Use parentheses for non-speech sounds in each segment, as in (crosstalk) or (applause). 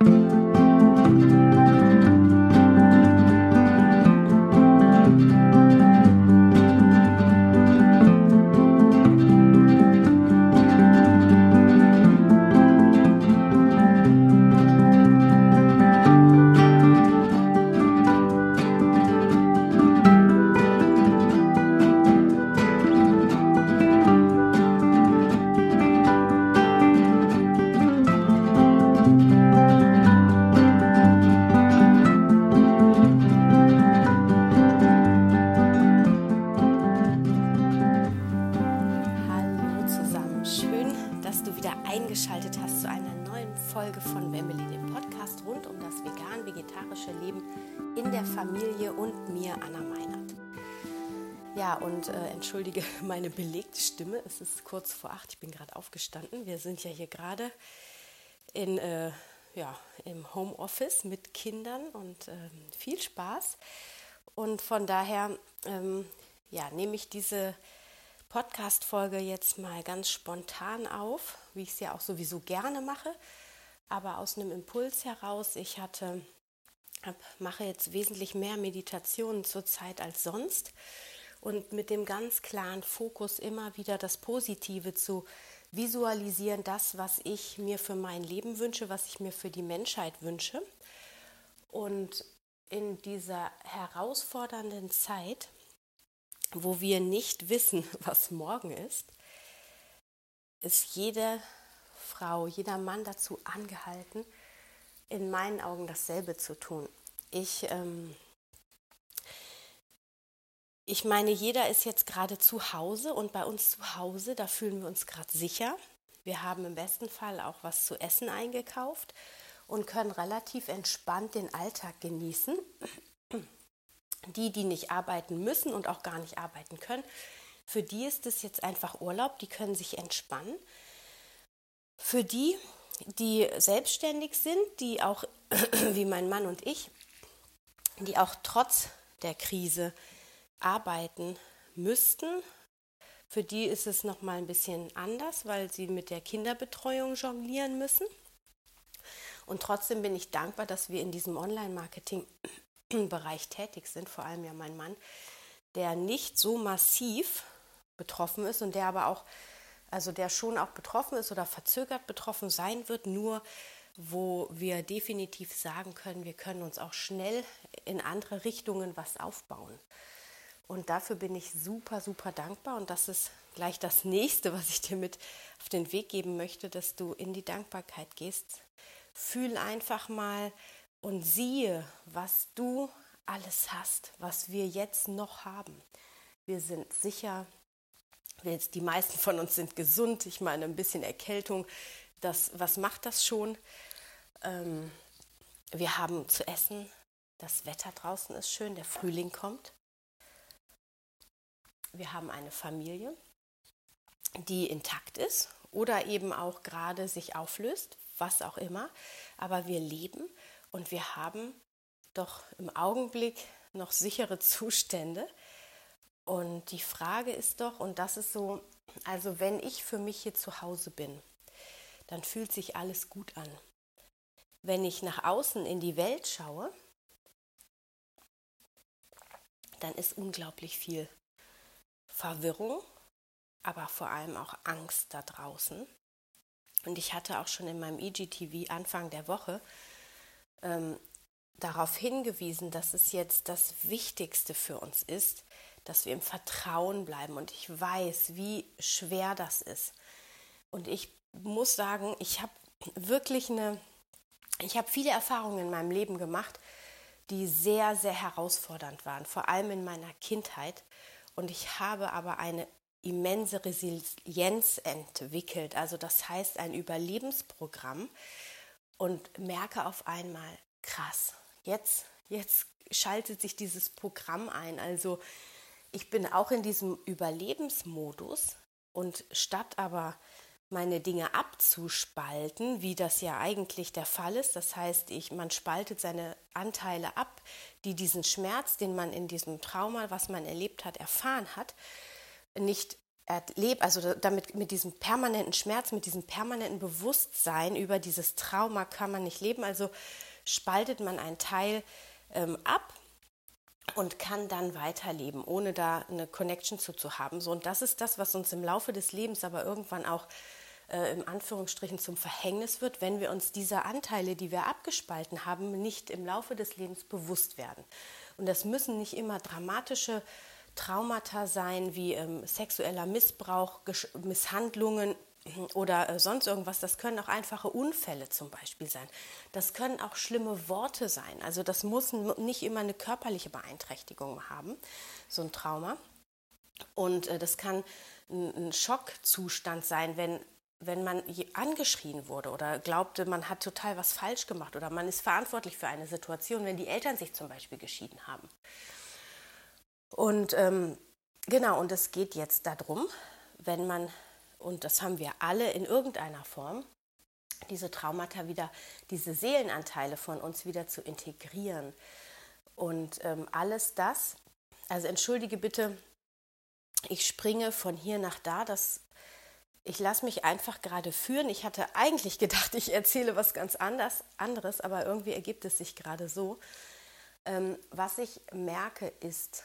und belegte Stimme. Es ist kurz vor acht, ich bin gerade aufgestanden. Wir sind ja hier gerade in, äh, ja, im Homeoffice mit Kindern und äh, viel Spaß. Und von daher ähm, ja, nehme ich diese Podcast-Folge jetzt mal ganz spontan auf, wie ich es ja auch sowieso gerne mache, aber aus einem Impuls heraus. Ich hatte, hab, mache jetzt wesentlich mehr Meditationen zurzeit als sonst und mit dem ganz klaren Fokus immer wieder das Positive zu visualisieren, das, was ich mir für mein Leben wünsche, was ich mir für die Menschheit wünsche. Und in dieser herausfordernden Zeit, wo wir nicht wissen, (laughs) was morgen ist, ist jede Frau, jeder Mann dazu angehalten, in meinen Augen dasselbe zu tun. Ich ähm, ich meine, jeder ist jetzt gerade zu Hause und bei uns zu Hause, da fühlen wir uns gerade sicher. Wir haben im besten Fall auch was zu essen eingekauft und können relativ entspannt den Alltag genießen. Die, die nicht arbeiten müssen und auch gar nicht arbeiten können, für die ist es jetzt einfach Urlaub, die können sich entspannen. Für die, die selbstständig sind, die auch, (clears throat) wie mein Mann und ich, die auch trotz der Krise arbeiten müssten. Für die ist es noch mal ein bisschen anders, weil sie mit der Kinderbetreuung jonglieren müssen. Und trotzdem bin ich dankbar, dass wir in diesem Online-Marketing-Bereich tätig sind, vor allem ja mein Mann, der nicht so massiv betroffen ist und der aber auch, also der schon auch betroffen ist oder verzögert betroffen sein wird, nur wo wir definitiv sagen können, wir können uns auch schnell in andere Richtungen was aufbauen. Und dafür bin ich super, super dankbar. Und das ist gleich das nächste, was ich dir mit auf den Weg geben möchte, dass du in die Dankbarkeit gehst. Fühl einfach mal und siehe, was du alles hast, was wir jetzt noch haben. Wir sind sicher, die meisten von uns sind gesund. Ich meine, ein bisschen Erkältung, das, was macht das schon? Ähm, wir haben zu essen, das Wetter draußen ist schön, der Frühling kommt wir haben eine Familie, die intakt ist oder eben auch gerade sich auflöst, was auch immer. Aber wir leben und wir haben doch im Augenblick noch sichere Zustände. Und die Frage ist doch, und das ist so, also wenn ich für mich hier zu Hause bin, dann fühlt sich alles gut an. Wenn ich nach außen in die Welt schaue, dann ist unglaublich viel Verwirrung, aber vor allem auch Angst da draußen. Und ich hatte auch schon in meinem IGTV Anfang der Woche ähm, darauf hingewiesen, dass es jetzt das Wichtigste für uns ist, dass wir im Vertrauen bleiben. Und ich weiß, wie schwer das ist. Und ich muss sagen, ich habe wirklich eine, ich habe viele Erfahrungen in meinem Leben gemacht, die sehr, sehr herausfordernd waren, vor allem in meiner Kindheit. Und ich habe aber eine immense Resilienz entwickelt. Also das heißt ein Überlebensprogramm und merke auf einmal, krass, jetzt, jetzt schaltet sich dieses Programm ein. Also ich bin auch in diesem Überlebensmodus und statt aber meine Dinge abzuspalten, wie das ja eigentlich der Fall ist. Das heißt, ich, man spaltet seine Anteile ab, die diesen Schmerz, den man in diesem Trauma, was man erlebt hat, erfahren hat, nicht erlebt, also damit mit diesem permanenten Schmerz, mit diesem permanenten Bewusstsein über dieses Trauma kann man nicht leben. Also spaltet man einen Teil ähm, ab und kann dann weiterleben, ohne da eine Connection zu, zu haben. So, und das ist das, was uns im Laufe des Lebens aber irgendwann auch äh, im Anführungsstrichen zum Verhängnis wird, wenn wir uns dieser Anteile, die wir abgespalten haben, nicht im Laufe des Lebens bewusst werden. Und das müssen nicht immer dramatische Traumata sein wie ähm, sexueller Missbrauch, Gesch Misshandlungen oder äh, sonst irgendwas. Das können auch einfache Unfälle zum Beispiel sein. Das können auch schlimme Worte sein. Also das muss nicht immer eine körperliche Beeinträchtigung haben, so ein Trauma. Und äh, das kann ein, Schockzustand sein, wenn wenn man angeschrien wurde oder glaubte, man hat total was falsch gemacht oder man ist verantwortlich für eine Situation, wenn die Eltern sich zum Beispiel geschieden haben. Und ähm, genau, und es geht jetzt darum, wenn man, und das haben wir alle in irgendeiner Form, diese Traumata wieder, diese Seelenanteile von uns wieder zu integrieren. Und ähm, alles das, also entschuldige bitte, ich springe von hier nach da, das, ich lasse mich einfach gerade führen. Ich hatte eigentlich gedacht, ich erzähle was ganz anders, anderes, aber irgendwie ergibt es sich gerade so. Ähm, was ich merke ist,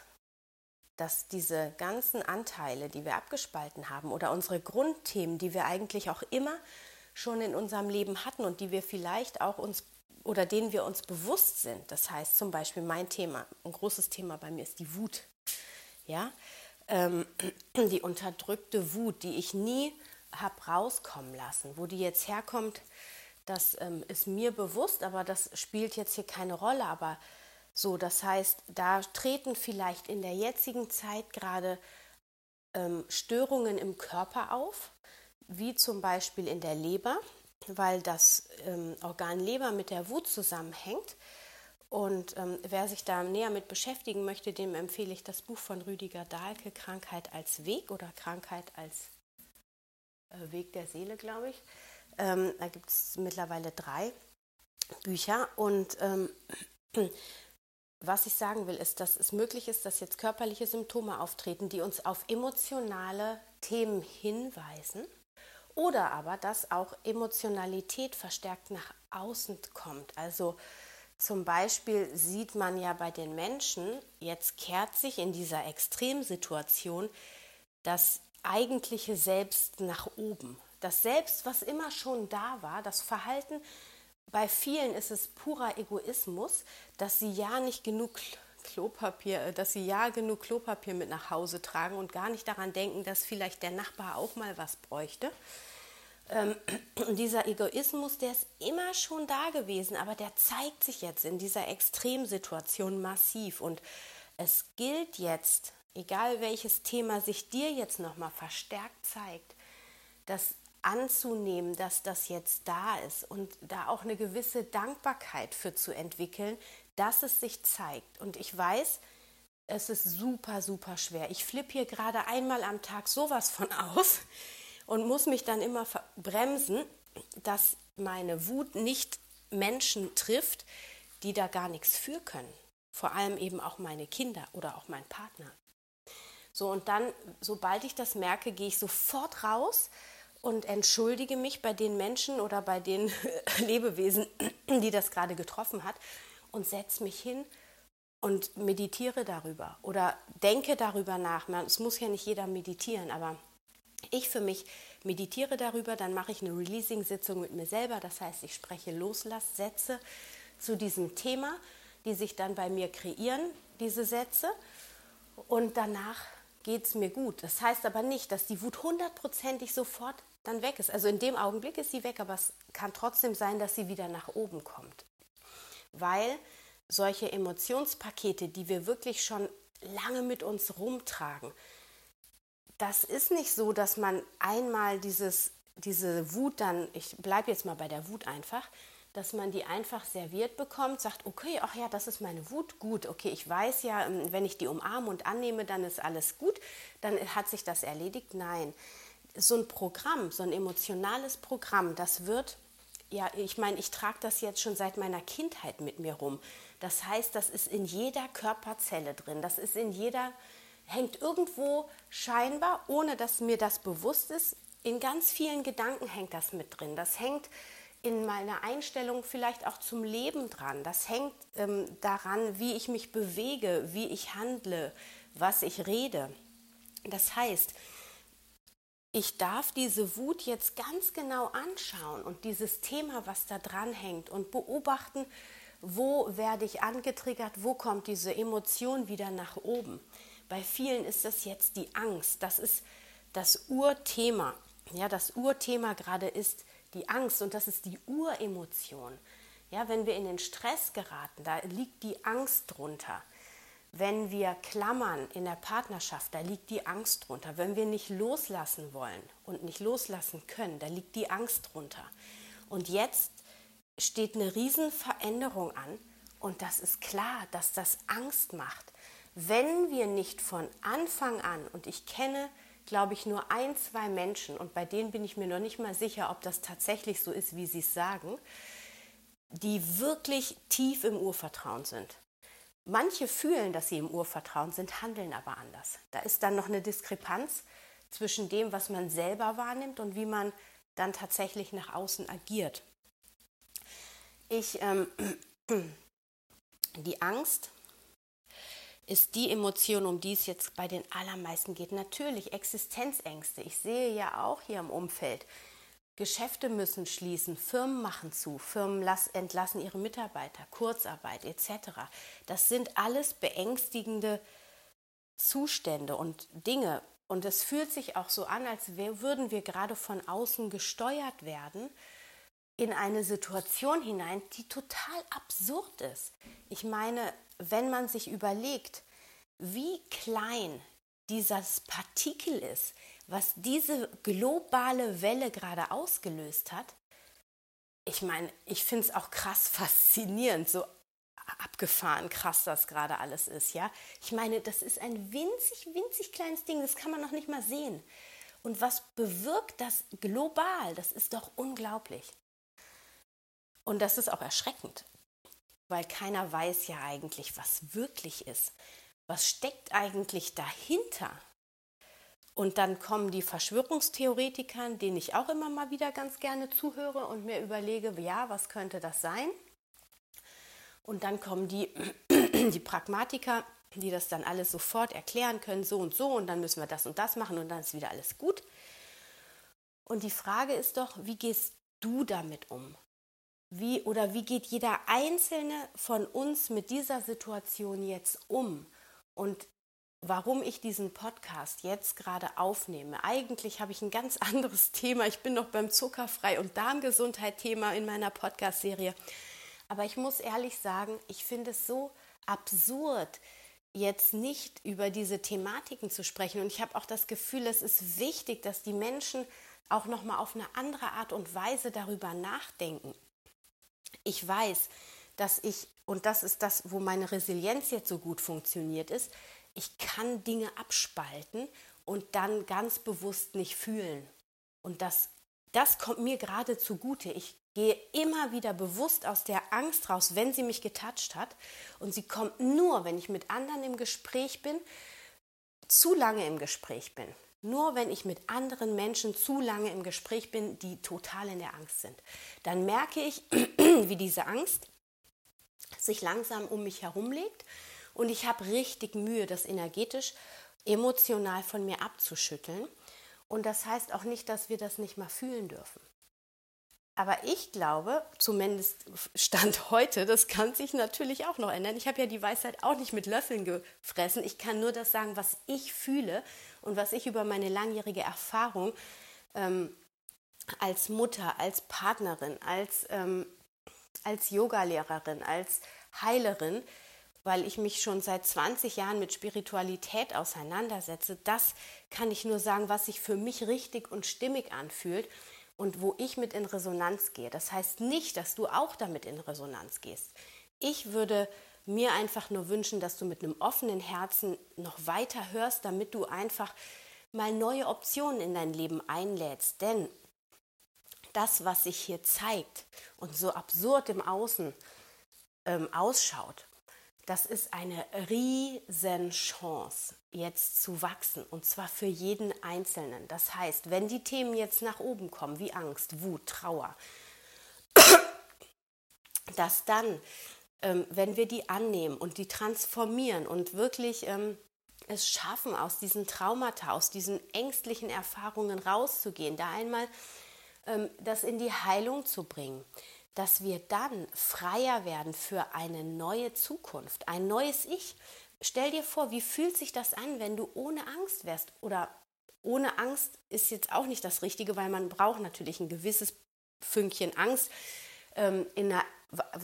dass diese ganzen Anteile, die wir abgespalten haben oder unsere Grundthemen, die wir eigentlich auch immer schon in unserem Leben hatten und die wir vielleicht auch uns oder denen wir uns bewusst sind. Das heißt zum Beispiel mein Thema, ein großes Thema bei mir ist die Wut. Ja, ähm, (clears throat) die unterdrückte Wut, die ich nie habe rauskommen lassen. Wo die jetzt herkommt, das ähm, ist mir bewusst, aber das spielt jetzt hier keine Rolle. Aber so, das heißt, da treten vielleicht in der jetzigen Zeit gerade ähm, Störungen im Körper auf, wie zum Beispiel in der Leber, weil das ähm, Organ Leber mit der Wut zusammenhängt. Und ähm, wer sich da näher mit beschäftigen möchte, dem empfehle ich das Buch von Rüdiger Dahlke, Krankheit als Weg oder Krankheit als äh, Weg der Seele, glaube ich. Ähm, da gibt es mittlerweile drei Bücher. Und ähm, was ich sagen will, ist, dass es möglich ist, dass jetzt körperliche Symptome auftreten, die uns auf emotionale Themen hinweisen oder aber, dass auch Emotionalität verstärkt nach außen kommt. Also zum Beispiel sieht man ja bei den Menschen, jetzt kehrt sich in dieser Extremsituation das eigentliche Selbst nach oben. Das Selbst, was immer schon da war, das Verhalten, bei vielen ist es purer Egoismus, dass sie ja nicht genug Klopapier, äh, dass sie ja genug Klopapier mit nach Hause tragen und gar nicht daran denken, dass vielleicht der Nachbar auch mal was bräuchte. Ähm, (clears throat) dieser Egoismus, der ist immer schon da gewesen, aber der zeigt sich jetzt in dieser Extremsituation massiv. Und es gilt jetzt, egal welches Thema sich dir jetzt nochmal verstärkt zeigt, dass anzunehmen, dass das jetzt da ist und da auch eine gewisse Dankbarkeit für zu entwickeln, dass es sich zeigt. Und ich weiß, es ist super, super schwer. Ich flippe hier gerade einmal am Tag sowas von (laughs) aus und muss mich dann immer bremsen, dass meine Wut nicht Menschen trifft, die da gar nichts für können. Vor allem eben auch meine Kinder oder auch mein Partner. So, und dann, sobald ich das merke, gehe ich sofort raus und entschuldige mich bei den Menschen oder bei den (laughs) Lebewesen, die das gerade getroffen hat und setze mich hin und meditiere darüber oder denke darüber nach. Es muss ja nicht jeder meditieren, aber ich für mich meditiere darüber, dann mache ich eine Releasing-Sitzung mit mir selber. Das heißt, ich spreche Loslasssätze zu diesem Thema, die sich dann bei mir kreieren, diese Sätze. Und danach geht es mir gut. Das heißt aber nicht, dass die Wut hundertprozentig sofort dann weg ist. Also in dem Augenblick ist sie weg, aber es kann trotzdem sein, dass sie wieder nach oben kommt. Weil solche Emotionspakete, die wir wirklich schon lange mit uns rumtragen, das ist nicht so, dass man einmal dieses, diese Wut dann, ich bleibe jetzt mal bei der Wut einfach, dass man die einfach serviert bekommt, sagt, okay, ach ja, das ist meine Wut, gut, okay, ich weiß ja, ähm, wenn ich die umarme und annehme, dann ist alles gut, dann hat sich das erledigt. Nein, so ein Programm, so ein emotionales Programm, das wird, ja, ich meine, ich trage das jetzt schon seit meiner Kindheit mit mir rum. Das heißt, das ist in jeder Körperzelle drin, das ist in jeder hängt irgendwo scheinbar, ohne dass mir das bewusst ist, in ganz vielen Gedanken hängt das mit drin. Das hängt in meiner Einstellung vielleicht auch zum Leben dran. Das hängt ähm, daran, wie ich mich bewege, wie ich handle, was ich rede. Das heißt, ich darf diese Wut jetzt ganz genau anschauen und dieses Thema, was da dran hängt und beobachten, wo werde ich angetriggert, wo kommt diese Emotion wieder nach oben. Bei vielen ist das jetzt die Angst. Das ist das Urthema. Ja, das Urthema gerade ist die Angst und das ist die Uremotion. Ja, wenn wir in den Stress geraten, da liegt die Angst drunter. Wenn wir klammern in der Partnerschaft, da liegt die Angst drunter. Wenn wir nicht loslassen wollen und nicht loslassen können, da liegt die Angst drunter. Und jetzt steht eine Riesenveränderung an und das ist klar, dass das Angst macht. Wenn wir nicht von Anfang an, und ich kenne glaube ich, nur ein, zwei Menschen, und bei denen bin ich mir noch nicht mal sicher, ob das tatsächlich so ist, wie sie es sagen, die wirklich tief im Urvertrauen sind. Manche fühlen, dass sie im Urvertrauen sind, handeln aber anders. Da ist dann noch eine Diskrepanz zwischen dem, was man selber wahrnimmt und wie man dann tatsächlich nach außen agiert. Ich, ähm, (clears throat) die Angst ist die Emotion, um die es jetzt bei den allermeisten geht. Natürlich Existenzängste. Ich sehe ja auch hier im Umfeld, Geschäfte müssen schließen, Firmen machen zu, Firmen entlassen ihre Mitarbeiter, Kurzarbeit etc. Das sind alles beängstigende Zustände und Dinge. Und es fühlt sich auch so an, als würden wir gerade von außen gesteuert werden in eine Situation hinein, die total absurd ist. Ich meine, wenn man sich überlegt, wie klein dieses Partikel ist, was diese globale Welle gerade ausgelöst hat, ich meine, ich finde es auch krass faszinierend, so abgefahren krass das gerade alles ist, ja. Ich meine, das ist ein winzig, winzig kleines Ding, das kann man noch nicht mal sehen. Und was bewirkt das global? Das ist doch unglaublich. Und das ist auch erschreckend weil keiner weiß ja eigentlich, was wirklich ist. Was steckt eigentlich dahinter? Und dann kommen die Verschwörungstheoretiker, denen ich auch immer mal wieder ganz gerne zuhöre und mir überlege, ja, was könnte das sein? Und dann kommen die, (clears throat) die Pragmatiker, die das dann alles sofort erklären können, so und so, und dann müssen wir das und das machen und dann ist wieder alles gut. Und die Frage ist doch, wie gehst du damit um? wie oder wie geht jeder einzelne von uns mit dieser Situation jetzt um und warum ich diesen Podcast jetzt gerade aufnehme. Eigentlich habe ich ein ganz (laughs) anderes Thema. Ich bin noch beim Zuckerfrei und Darmgesundheit Thema in meiner Podcast Serie. Aber ich muss ehrlich sagen, ich finde es so absurd, jetzt nicht über diese Thematiken zu sprechen und ich habe auch das Gefühl, es ist wichtig, dass die Menschen auch noch mal auf eine andere Art und Weise darüber nachdenken ich weiß, dass ich, und das ist das, wo meine Resilienz jetzt so gut funktioniert ist, ich kann Dinge abspalten und dann ganz bewusst nicht fühlen. Und das, das kommt mir gerade zugute. Ich gehe immer wieder bewusst aus der Angst raus, wenn sie mich getatscht hat. Und sie kommt nur, wenn ich mit anderen im Gespräch bin, zu lange im Gespräch bin. Nur wenn ich mit anderen Menschen zu lange im Gespräch bin, die total in der Angst sind, dann merke ich, (clears throat) wie diese Angst sich langsam um mich herumlegt und ich habe richtig Mühe, das energetisch, emotional von mir abzuschütteln. Und das heißt auch nicht, dass wir das nicht mal fühlen dürfen. Aber ich glaube, zumindest Stand (laughs) heute, das kann sich natürlich auch noch ändern. Ich habe ja die Weisheit auch nicht mit Löffeln gefressen. Ich kann nur das sagen, was ich fühle und was ich über meine langjährige Erfahrung ähm, als Mutter, als Partnerin, als, ähm, als Yogalehrerin, als Heilerin, weil ich mich schon seit 20 Jahren mit Spiritualität auseinandersetze, das kann ich nur sagen, was sich für mich richtig und stimmig anfühlt und wo ich mit in Resonanz gehe. Das heißt nicht, dass du auch damit in Resonanz gehst. Ich würde mir einfach nur wünschen, dass du mit einem offenen Herzen noch weiter hörst, damit du einfach mal neue Optionen in dein Leben einlädst. Denn das, was sich hier zeigt und so absurd im Außen ähm, ausschaut, das ist eine Riesenchance, jetzt zu wachsen und zwar für jeden Einzelnen. Das heißt, wenn die Themen jetzt nach oben kommen, wie Angst, Wut, Trauer, (coughs) dass dann, ähm, wenn wir die annehmen und die transformieren und wirklich ähm, es schaffen, aus diesen Traumata, aus diesen ängstlichen Erfahrungen rauszugehen, da einmal ähm, das in die Heilung zu bringen, dass wir dann freier werden für eine neue Zukunft, ein neues Ich. Stell dir vor, wie fühlt sich das an, wenn du ohne Angst wärst? Oder ohne Angst ist jetzt auch nicht das Richtige, weil man braucht natürlich ein gewisses Fünkchen Angst ähm, in einer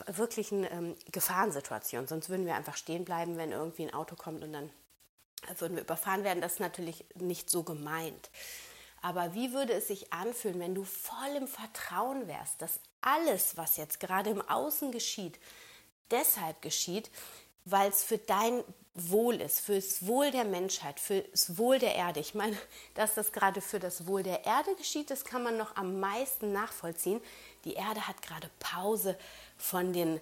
wirklichen ähm, Gefahrensituation. Sonst würden wir einfach stehen bleiben, wenn irgendwie ein Auto kommt und dann würden wir überfahren werden. Das ist natürlich nicht so gemeint. Aber wie würde es sich anfühlen, wenn du voll im Vertrauen wärst, dass alles, was jetzt gerade im Außen geschieht, deshalb geschieht, weil es für dein Wohl ist, für das Wohl der Menschheit, für das Wohl der Erde. Ich meine, dass das gerade für das Wohl der Erde geschieht, das kann man noch am meisten nachvollziehen. Die Erde hat gerade Pause von den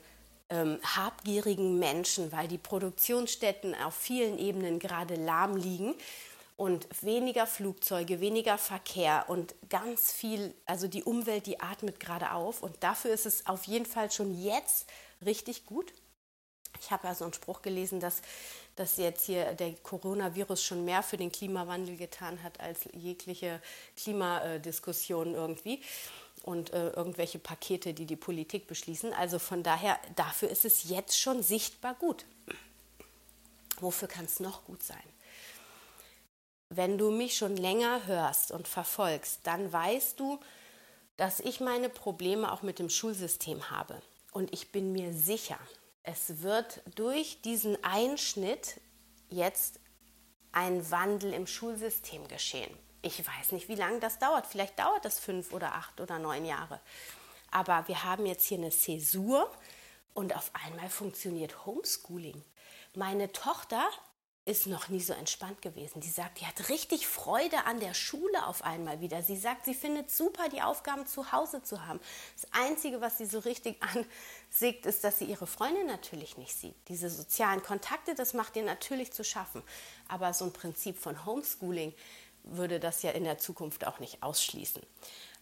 ähm, habgierigen Menschen, weil die Produktionsstätten auf vielen Ebenen gerade lahm liegen und weniger Flugzeuge, weniger Verkehr und ganz viel, also die Umwelt, die atmet gerade auf und dafür ist es auf jeden Fall schon jetzt richtig gut. Ich habe ja so einen Spruch gelesen, dass, dass jetzt hier der Coronavirus schon mehr für den Klimawandel getan hat als jegliche Klimadiskussion irgendwie und äh, irgendwelche Pakete, die die Politik beschließen. Also von daher, dafür ist es jetzt schon sichtbar gut. Wofür kann es noch gut sein? Wenn du mich schon länger hörst und verfolgst, dann weißt du, dass ich meine Probleme auch mit dem Schulsystem habe. Und ich bin mir sicher, es wird durch diesen Einschnitt jetzt ein Wandel im Schulsystem geschehen. Ich weiß nicht, wie lange das dauert. Vielleicht dauert das fünf oder acht oder neun Jahre. Aber wir haben jetzt hier eine Zäsur und auf einmal funktioniert Homeschooling. Meine Tochter ist noch nie so entspannt gewesen. Die sagt, die hat richtig Freude an der Schule auf einmal wieder. Sie sagt, sie findet super, die Aufgaben zu Hause zu haben. Das Einzige, was sie so richtig (laughs) ansieht, ist, dass sie ihre Freunde natürlich nicht sieht. Diese sozialen Kontakte, das macht ihr natürlich zu schaffen. Aber so ein Prinzip von Homeschooling würde das ja in der Zukunft auch nicht ausschließen.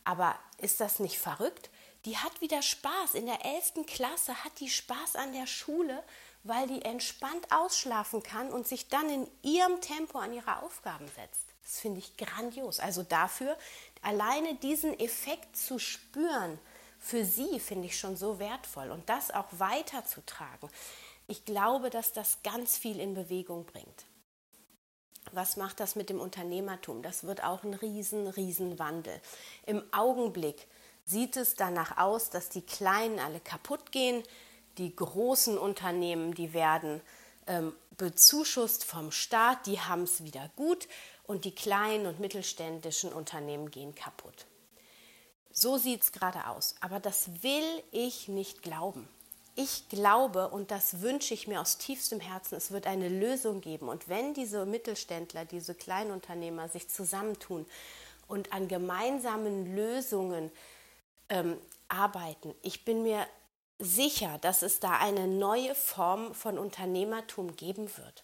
Aber ist das nicht verrückt? Die hat wieder Spaß. In der 11. Klasse hat die Spaß an der Schule weil die entspannt ausschlafen kann und sich dann in ihrem Tempo an ihre Aufgaben setzt. Das finde ich grandios. Also dafür alleine diesen Effekt zu spüren, für sie finde ich schon so wertvoll und das auch weiterzutragen. Ich glaube, dass das ganz viel in Bewegung bringt. Was macht das mit dem Unternehmertum? Das wird auch ein riesen, riesen Wandel. Im Augenblick sieht es danach aus, dass die Kleinen alle kaputt gehen, die großen Unternehmen, die werden ähm, bezuschusst vom Staat, die haben es wieder gut und die kleinen und mittelständischen Unternehmen gehen kaputt. So sieht es gerade aus. Aber das will ich nicht glauben. Ich glaube und das wünsche ich mir aus tiefstem Herzen, es wird eine Lösung geben. Und wenn diese Mittelständler, diese Kleinunternehmer sich zusammentun und an gemeinsamen Lösungen ähm, arbeiten, ich bin mir sicher, dass es da eine neue Form von Unternehmertum geben wird.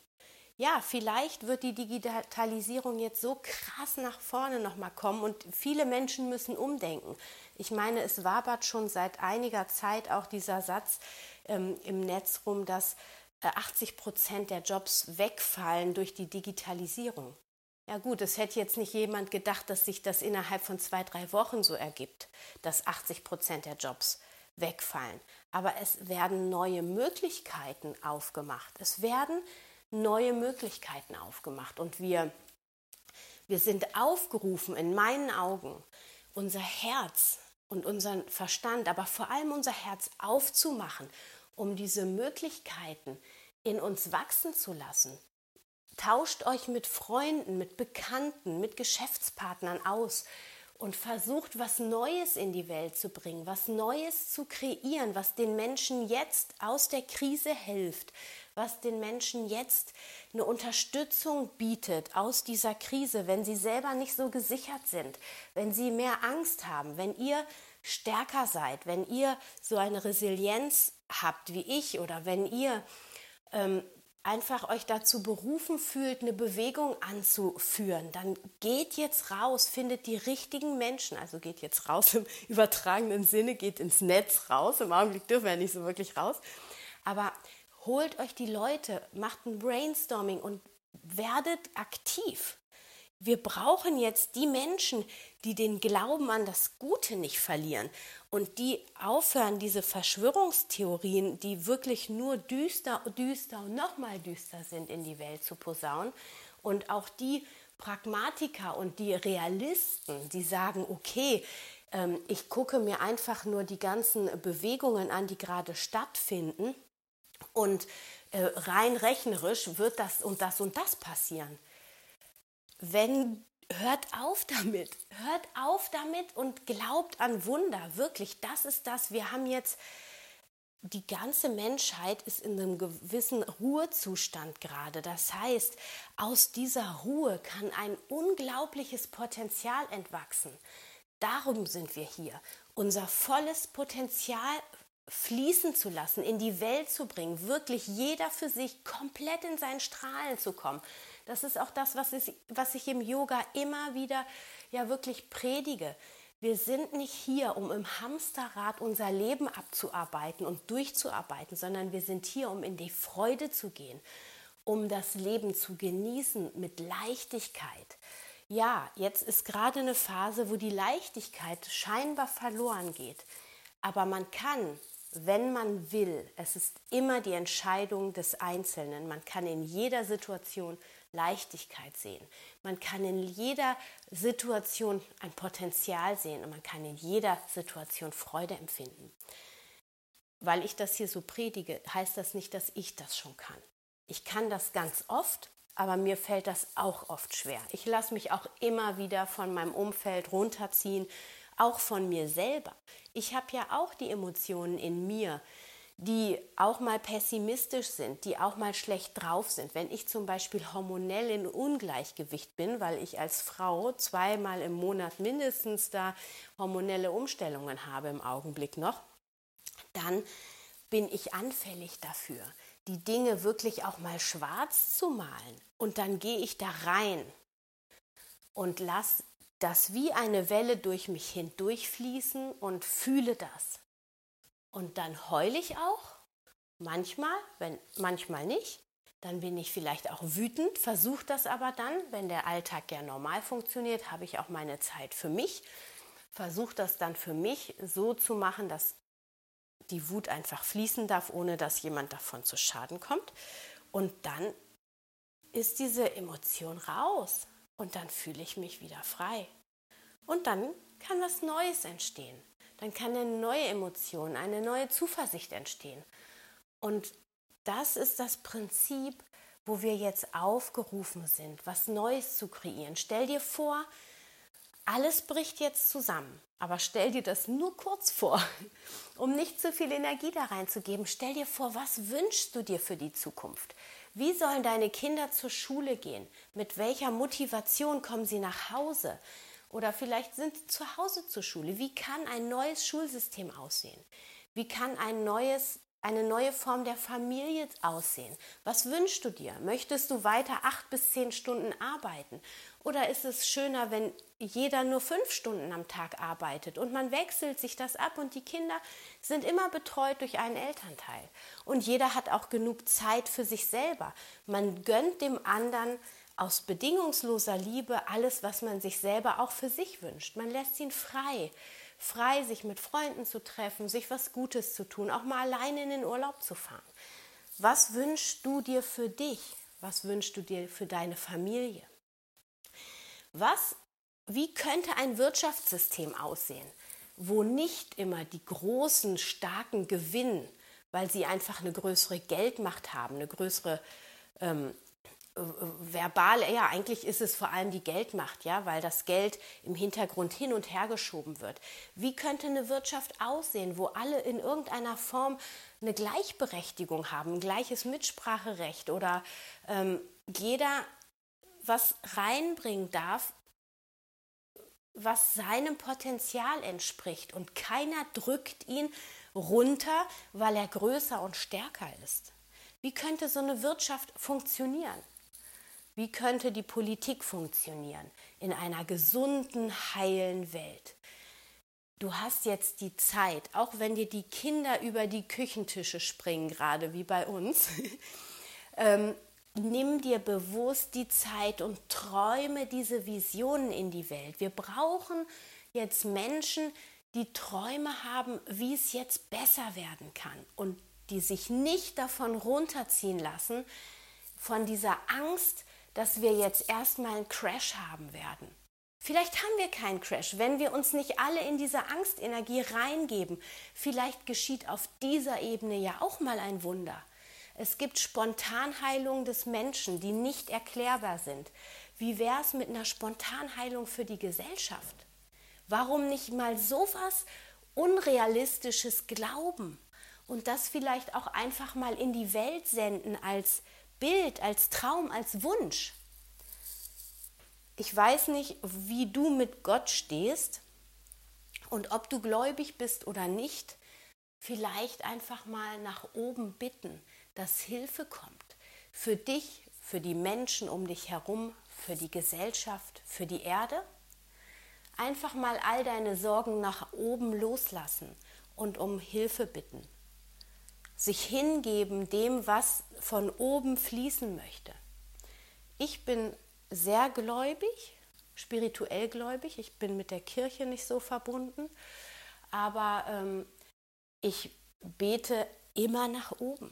Ja, vielleicht wird die Digitalisierung jetzt so krass nach vorne nochmal kommen und viele Menschen müssen umdenken. Ich meine, es wabert schon seit einiger Zeit auch dieser Satz ähm, im Netz rum, dass äh, 80 Prozent der Jobs wegfallen durch die Digitalisierung. Ja gut, es hätte jetzt nicht jemand gedacht, dass sich das innerhalb von zwei, drei Wochen so ergibt, dass 80 Prozent der Jobs wegfallen. Aber es werden neue Möglichkeiten aufgemacht. Es werden neue Möglichkeiten aufgemacht. Und wir, wir sind aufgerufen, in meinen Augen, unser Herz und unseren Verstand, aber vor allem unser Herz aufzumachen, um diese Möglichkeiten in uns wachsen zu lassen. Tauscht euch mit Freunden, mit Bekannten, mit Geschäftspartnern aus und versucht, was Neues in die Welt zu bringen, was Neues zu kreieren, was den Menschen jetzt aus der Krise hilft, was den Menschen jetzt eine Unterstützung bietet aus dieser Krise, wenn sie selber nicht so gesichert sind, wenn sie mehr Angst haben, wenn ihr stärker seid, wenn ihr so eine Resilienz habt wie ich oder wenn ihr ähm, einfach euch dazu berufen fühlt, eine Bewegung anzuführen, dann geht jetzt raus, findet die richtigen Menschen, also geht jetzt raus im (laughs) übertragenen Sinne, geht ins Netz raus. Im Augenblick dürfen wir ja nicht so wirklich raus. Aber holt euch die Leute, macht ein Brainstorming und werdet aktiv. Wir brauchen jetzt die Menschen, die den Glauben an das Gute nicht verlieren und die aufhören, diese Verschwörungstheorien, die wirklich nur düster, düster und nochmal düster sind, in die Welt zu posaunen. Und auch die Pragmatiker und die Realisten, die sagen, okay, ähm, ich gucke mir einfach nur die ganzen Bewegungen an, die gerade stattfinden und äh, rein rechnerisch wird das und das und das passieren. Wenn hört auf damit, hört auf damit und glaubt an Wunder. Wirklich, das ist das. Wir haben jetzt, die ganze Menschheit ist in einem gewissen Ruhezustand gerade. Das heißt, aus dieser Ruhe kann ein unglaubliches Potenzial entwachsen. Darum sind wir hier. Unser volles Potenzial fließen zu lassen, in die Welt zu bringen, wirklich jeder für sich komplett in seinen Strahlen zu kommen. Das ist auch das, was ich, was ich im Yoga immer wieder ja wirklich predige. Wir sind nicht hier, um im Hamsterrad unser Leben abzuarbeiten und durchzuarbeiten, sondern wir sind hier, um in die Freude zu gehen, um das Leben zu genießen mit Leichtigkeit. Ja, jetzt ist gerade eine Phase, wo die Leichtigkeit scheinbar verloren geht. Aber man kann, wenn man will, es ist immer die Entscheidung des Einzelnen, man kann in jeder Situation Leichtigkeit sehen. Man kann in jeder Situation ein Potenzial sehen und man kann in jeder Situation Freude empfinden. Weil ich das hier so predige, heißt das nicht, dass ich das schon kann. Ich kann das ganz oft, aber mir fällt das auch oft schwer. Ich lasse mich auch immer wieder von meinem Umfeld runterziehen, auch von mir selber. Ich habe ja auch die Emotionen in mir, die auch mal pessimistisch sind, die auch mal schlecht drauf sind. Wenn ich zum Beispiel hormonell in Ungleichgewicht bin, weil ich als Frau zweimal im Monat mindestens da hormonelle Umstellungen habe im Augenblick noch, dann bin ich anfällig dafür, die Dinge wirklich auch mal schwarz zu malen. Und dann gehe ich da rein und lasse das wie eine Welle durch mich hindurchfließen und fühle das. Und dann heule ich auch, manchmal, wenn, manchmal nicht. Dann bin ich vielleicht auch wütend, versuche das aber dann, wenn der Alltag ja normal funktioniert, habe ich auch meine Zeit für mich. Versuche das dann für mich so zu machen, dass die Wut einfach fließen darf, ohne dass jemand davon zu Schaden kommt. Und dann ist diese Emotion raus und dann fühle ich mich wieder frei. Und dann kann was Neues entstehen dann kann eine neue Emotion, eine neue Zuversicht entstehen. Und das ist das Prinzip, wo wir jetzt aufgerufen sind, was Neues zu kreieren. Stell dir vor, alles bricht jetzt zusammen. Aber stell dir das nur kurz vor, (laughs) um nicht zu viel Energie da reinzugeben. Stell dir vor, was wünschst du dir für die Zukunft? Wie sollen deine Kinder zur Schule gehen? Mit welcher Motivation kommen sie nach Hause? Oder vielleicht sind sie zu Hause zur Schule. Wie kann ein neues Schulsystem aussehen? Wie kann ein neues, eine neue Form der Familie aussehen? Was wünschst du dir? Möchtest du weiter acht bis zehn Stunden arbeiten? Oder ist es schöner, wenn jeder nur fünf Stunden am Tag arbeitet und man wechselt sich das ab und die Kinder sind immer betreut durch einen Elternteil? Und jeder hat auch genug Zeit für sich selber. Man gönnt dem anderen aus bedingungsloser Liebe alles, was man sich selber auch für sich wünscht. Man lässt ihn frei, frei, sich mit Freunden zu treffen, sich was Gutes zu tun, auch mal alleine in den Urlaub zu fahren. Was wünschst du dir für dich? Was wünschst du dir für deine Familie? Was, wie könnte ein Wirtschaftssystem aussehen, wo nicht immer die großen, starken gewinnen, weil sie einfach eine größere Geldmacht haben, eine größere ähm, verbal, ja, eigentlich ist es vor allem die Geldmacht, ja, weil das Geld im Hintergrund hin und her geschoben wird. Wie könnte eine Wirtschaft aussehen, wo alle in irgendeiner Form eine Gleichberechtigung haben, ein gleiches Mitspracherecht oder ähm, jeder was reinbringen darf, was seinem Potenzial entspricht und keiner drückt ihn runter, weil er größer und stärker ist. Wie könnte so eine Wirtschaft funktionieren? Wie könnte die Politik funktionieren in einer gesunden, heilen Welt? Du hast jetzt die Zeit, auch wenn dir die Kinder über die Küchentische springen, gerade wie bei uns, (laughs) ähm, nimm dir bewusst die Zeit und träume diese Visionen in die Welt. Wir brauchen jetzt Menschen, die Träume haben, wie es jetzt besser werden kann und die sich nicht davon runterziehen lassen, von dieser Angst, dass wir jetzt erstmal einen Crash haben werden. Vielleicht haben wir keinen Crash, wenn wir uns nicht alle in diese Angstenergie reingeben. Vielleicht geschieht auf dieser Ebene ja auch mal ein Wunder. Es gibt Spontanheilungen des Menschen, die nicht erklärbar sind. Wie wäre es mit einer Spontanheilung für die Gesellschaft? Warum nicht mal sowas Unrealistisches glauben und das vielleicht auch einfach mal in die Welt senden als Bild, als Traum, als Wunsch? Ich weiß nicht, wie du mit Gott stehst und ob du gläubig bist oder nicht. Vielleicht einfach mal nach oben bitten dass Hilfe kommt. Für dich, für die Menschen um dich herum, für die Gesellschaft, für die Erde. Einfach mal all deine Sorgen nach oben loslassen und um Hilfe bitten. Sich hingeben dem, was von oben fließen möchte. Ich bin sehr gläubig, spirituell gläubig. Ich bin mit der Kirche nicht so verbunden, aber ähm, ich bete immer nach oben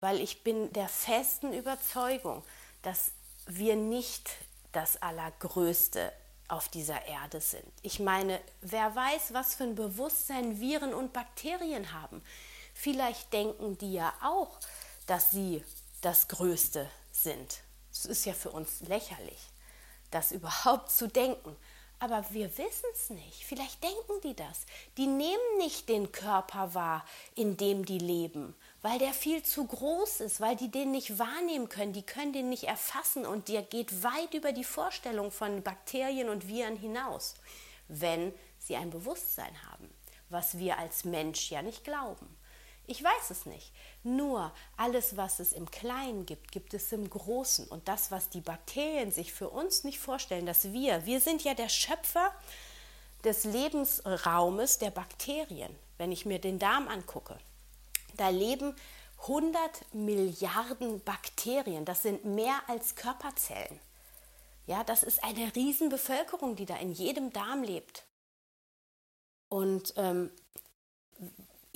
weil ich bin der festen Überzeugung, dass wir nicht das Allergrößte auf dieser Erde sind. Ich meine, wer weiß, was für ein Bewusstsein Viren und Bakterien haben. Vielleicht denken die ja auch, dass sie das Größte sind. Es ist ja für uns lächerlich, das überhaupt zu denken. Aber wir wissen es nicht. Vielleicht denken die das. Die nehmen nicht den Körper wahr, in dem die leben, weil der viel zu groß ist, weil die den nicht wahrnehmen können. Die können den nicht erfassen und der geht weit über die Vorstellung von Bakterien und Viren hinaus, wenn sie ein Bewusstsein haben, was wir als Mensch ja nicht glauben. Ich weiß es nicht. Nur alles, was es im Kleinen gibt, gibt es im Großen. Und das, was die Bakterien sich für uns nicht vorstellen, dass wir, wir sind ja der Schöpfer des Lebensraumes der Bakterien. Wenn ich mir den Darm angucke, da leben 100 Milliarden Bakterien. Das sind mehr als Körperzellen. Ja, das ist eine Riesenbevölkerung, die da in jedem Darm lebt. Und ähm,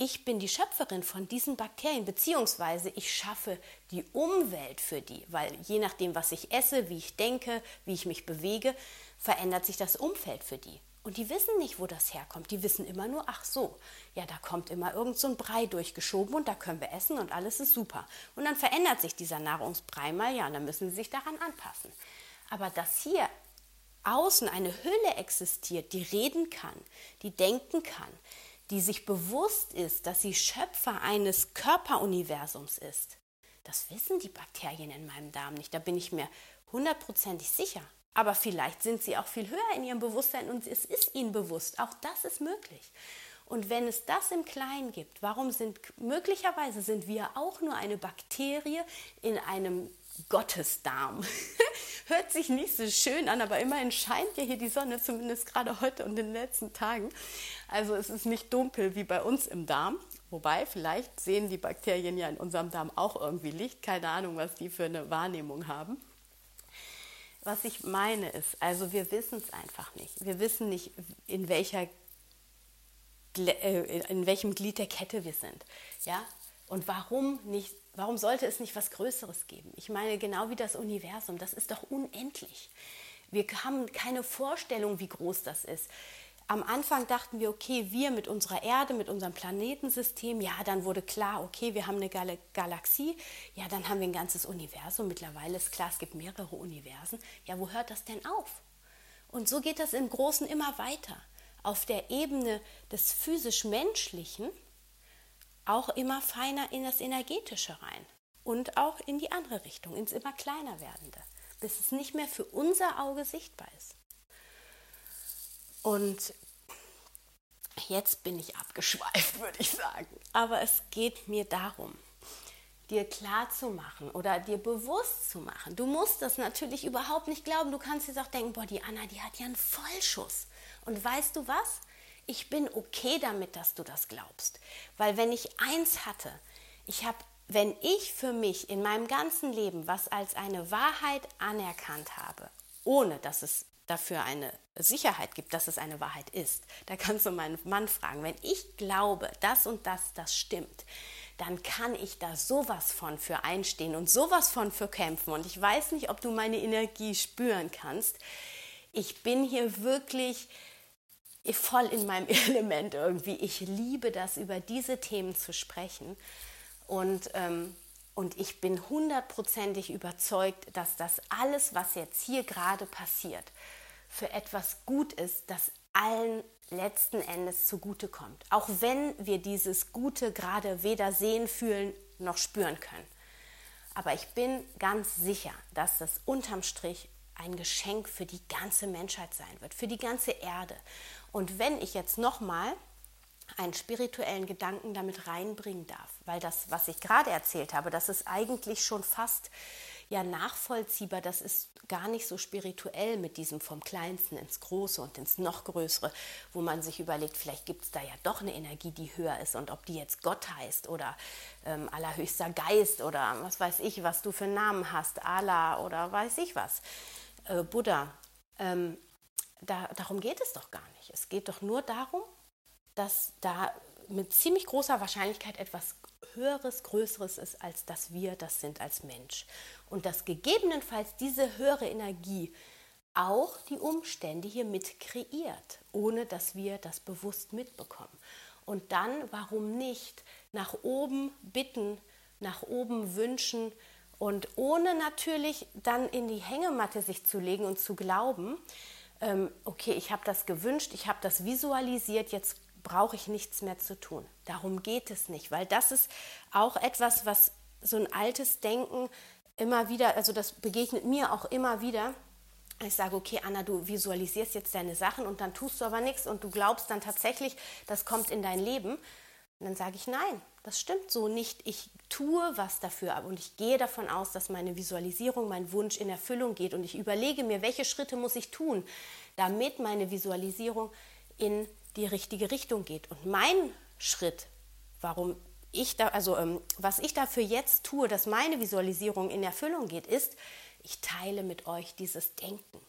ich bin die Schöpferin von diesen Bakterien, beziehungsweise ich schaffe die Umwelt für die, weil je nachdem, was ich esse, wie ich denke, wie ich mich bewege, verändert sich das Umfeld für die. Und die wissen nicht, wo das herkommt. Die wissen immer nur, ach so, ja, da kommt immer irgend so ein Brei durchgeschoben und da können wir essen und alles ist super. Und dann verändert sich dieser Nahrungsbrei mal, ja, und dann müssen sie sich daran anpassen. Aber dass hier außen eine Hülle existiert, die reden kann, die denken kann, die sich bewusst ist, dass sie Schöpfer eines Körperuniversums ist. Das wissen die Bakterien in meinem Darm nicht, da bin ich mir hundertprozentig sicher. Aber vielleicht sind sie auch viel höher in ihrem Bewusstsein und es ist ihnen bewusst. Auch das ist möglich. Und wenn es das im Kleinen gibt, warum sind möglicherweise sind wir auch nur eine Bakterie in einem Gottesdarm. (laughs) Hört sich nicht so schön an, aber immerhin scheint ja hier die Sonne, zumindest gerade heute und in den letzten Tagen. Also es ist nicht dunkel wie bei uns im Darm. Wobei, vielleicht sehen die Bakterien ja in unserem Darm auch irgendwie Licht. Keine Ahnung, was die für eine Wahrnehmung haben. Was ich meine ist, also wir wissen es einfach nicht. Wir wissen nicht, in welcher äh, in welchem Glied der Kette wir sind. Ja? Und warum nicht Warum sollte es nicht was Größeres geben? Ich meine, genau wie das Universum, das ist doch unendlich. Wir haben keine Vorstellung, wie groß das ist. Am Anfang dachten wir, okay, wir mit unserer Erde, mit unserem Planetensystem, ja, dann wurde klar, okay, wir haben eine Gal Galaxie, ja, dann haben wir ein ganzes Universum. Mittlerweile ist klar, es gibt mehrere Universen. Ja, wo hört das denn auf? Und so geht das im Großen immer weiter. Auf der Ebene des physisch-menschlichen auch immer feiner in das Energetische rein und auch in die andere Richtung, ins immer kleiner werdende, bis es nicht mehr für unser Auge sichtbar ist. Und jetzt bin ich abgeschweift, (laughs) würde ich sagen. Aber es geht mir darum, dir klar zu machen oder dir bewusst zu machen. Du musst das natürlich überhaupt nicht glauben. Du kannst jetzt auch denken, boah, die Anna, die hat ja einen Vollschuss. Und weißt du was? Ich bin okay damit, dass du das glaubst. Weil wenn ich eins hatte, ich habe, wenn ich für mich in meinem ganzen Leben was als eine Wahrheit anerkannt habe, ohne dass es dafür eine Sicherheit gibt, dass es eine Wahrheit ist, da kannst du meinen Mann fragen, wenn ich glaube, das und das, das stimmt, dann kann ich da sowas von für einstehen und sowas von für kämpfen. Und ich weiß nicht, ob du meine Energie spüren kannst. Ich bin hier wirklich voll in meinem (laughs) Element irgendwie. Ich liebe das, über diese Themen zu sprechen. Und, ähm, und ich bin hundertprozentig überzeugt, dass das alles, was jetzt hier gerade passiert, für etwas gut ist, das allen letzten Endes zugutekommt. Auch wenn wir dieses Gute gerade weder sehen, fühlen noch spüren können. Aber ich bin ganz sicher, dass das unterm Strich ein Geschenk für die ganze Menschheit sein wird, für die ganze Erde. Und wenn ich jetzt nochmal einen spirituellen Gedanken damit reinbringen darf, weil das, was ich gerade erzählt habe, das ist eigentlich schon fast ja nachvollziehbar, das ist gar nicht so spirituell mit diesem vom Kleinsten ins Große und ins noch Größere, wo man sich überlegt, vielleicht gibt es da ja doch eine Energie, die höher ist und ob die jetzt Gott heißt oder ähm, allerhöchster Geist oder was weiß ich, was du für Namen hast, Allah oder weiß ich was, äh, Buddha. Ähm, da, darum geht es doch gar nicht. Es geht doch nur darum, dass da mit ziemlich großer Wahrscheinlichkeit etwas Höheres, Größeres ist, als dass wir das sind als Mensch. Und dass gegebenenfalls diese höhere Energie auch die Umstände hier mit kreiert, ohne dass wir das bewusst mitbekommen. Und dann, warum nicht, nach oben bitten, nach oben wünschen und ohne natürlich dann in die Hängematte sich zu legen und zu glauben, ähm, okay, ich habe das gewünscht, ich habe das visualisiert, jetzt brauche ich nichts mehr zu tun. Darum geht es nicht, weil das ist auch etwas, was so ein altes Denken immer wieder, also das begegnet mir auch immer wieder. Ich sage, okay, Anna, du visualisierst jetzt deine Sachen und dann tust du aber nichts und du glaubst dann tatsächlich, das kommt in dein Leben. Und dann sage ich, nein, das stimmt so nicht. Ich tue was dafür und ich gehe davon aus, dass meine Visualisierung, mein Wunsch in Erfüllung geht und ich überlege mir, welche Schritte muss ich tun, damit meine Visualisierung in die richtige Richtung geht. Und mein Schritt, warum ich da, also ähm, was ich dafür jetzt tue, dass meine Visualisierung in Erfüllung geht, ist, ich teile mit euch dieses Denken.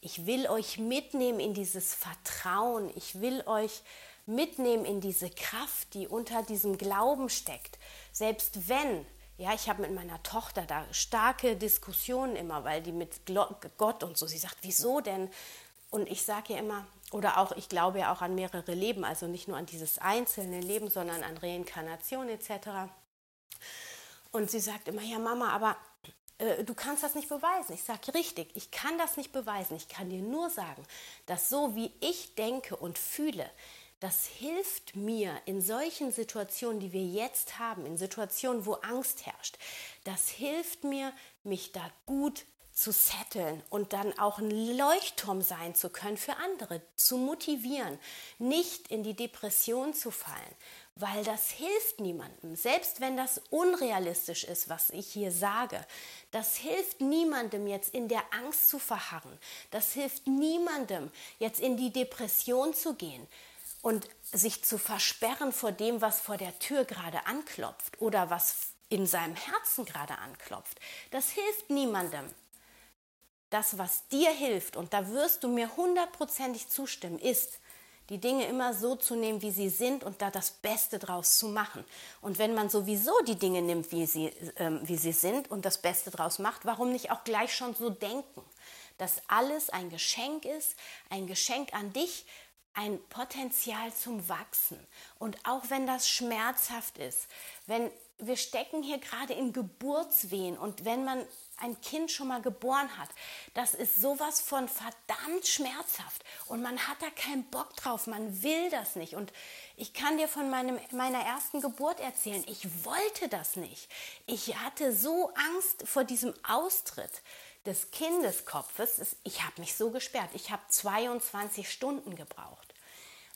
Ich will euch mitnehmen in dieses Vertrauen. Ich will euch mitnehmen in diese Kraft, die unter diesem Glauben steckt. Selbst wenn, ja, ich habe mit meiner Tochter da starke Diskussionen immer, weil die mit Gott und so, sie sagt, wieso denn? Und ich sage ihr immer, oder auch, ich glaube ja auch an mehrere Leben, also nicht nur an dieses einzelne Leben, sondern an Reinkarnation etc. Und sie sagt immer, ja Mama, aber äh, du kannst das nicht beweisen. Ich sage, richtig, ich kann das nicht beweisen. Ich kann dir nur sagen, dass so wie ich denke und fühle, das hilft mir in solchen Situationen, die wir jetzt haben, in Situationen, wo Angst herrscht, das hilft mir, mich da gut zu setteln und dann auch ein Leuchtturm sein zu können für andere, zu motivieren, nicht in die Depression zu fallen, weil das hilft niemandem, selbst wenn das unrealistisch ist, was ich hier sage. Das hilft niemandem jetzt in der Angst zu verharren. Das hilft niemandem jetzt in die Depression zu gehen und sich zu versperren vor dem, was vor der Tür gerade anklopft oder was in seinem Herzen gerade anklopft. Das hilft niemandem das, was dir hilft, und da wirst du mir hundertprozentig zustimmen, ist, die Dinge immer so zu nehmen, wie sie sind und da das Beste draus zu machen. Und wenn man sowieso die Dinge nimmt, wie sie, ähm, wie sie sind und das Beste draus macht, warum nicht auch gleich schon so denken, dass alles ein Geschenk ist, ein Geschenk an dich, ein Potenzial zum Wachsen. Und auch wenn das schmerzhaft ist, wenn wir stecken hier gerade in Geburtswehen und wenn man ein Kind schon mal geboren hat, das ist sowas von verdammt schmerzhaft und man hat da keinen Bock drauf, man will das nicht. Und ich kann dir von meinem, meiner ersten Geburt erzählen, ich wollte das nicht. Ich hatte so Angst vor diesem Austritt des Kindeskopfes. Ich habe mich so gesperrt. Ich habe 22 Stunden gebraucht.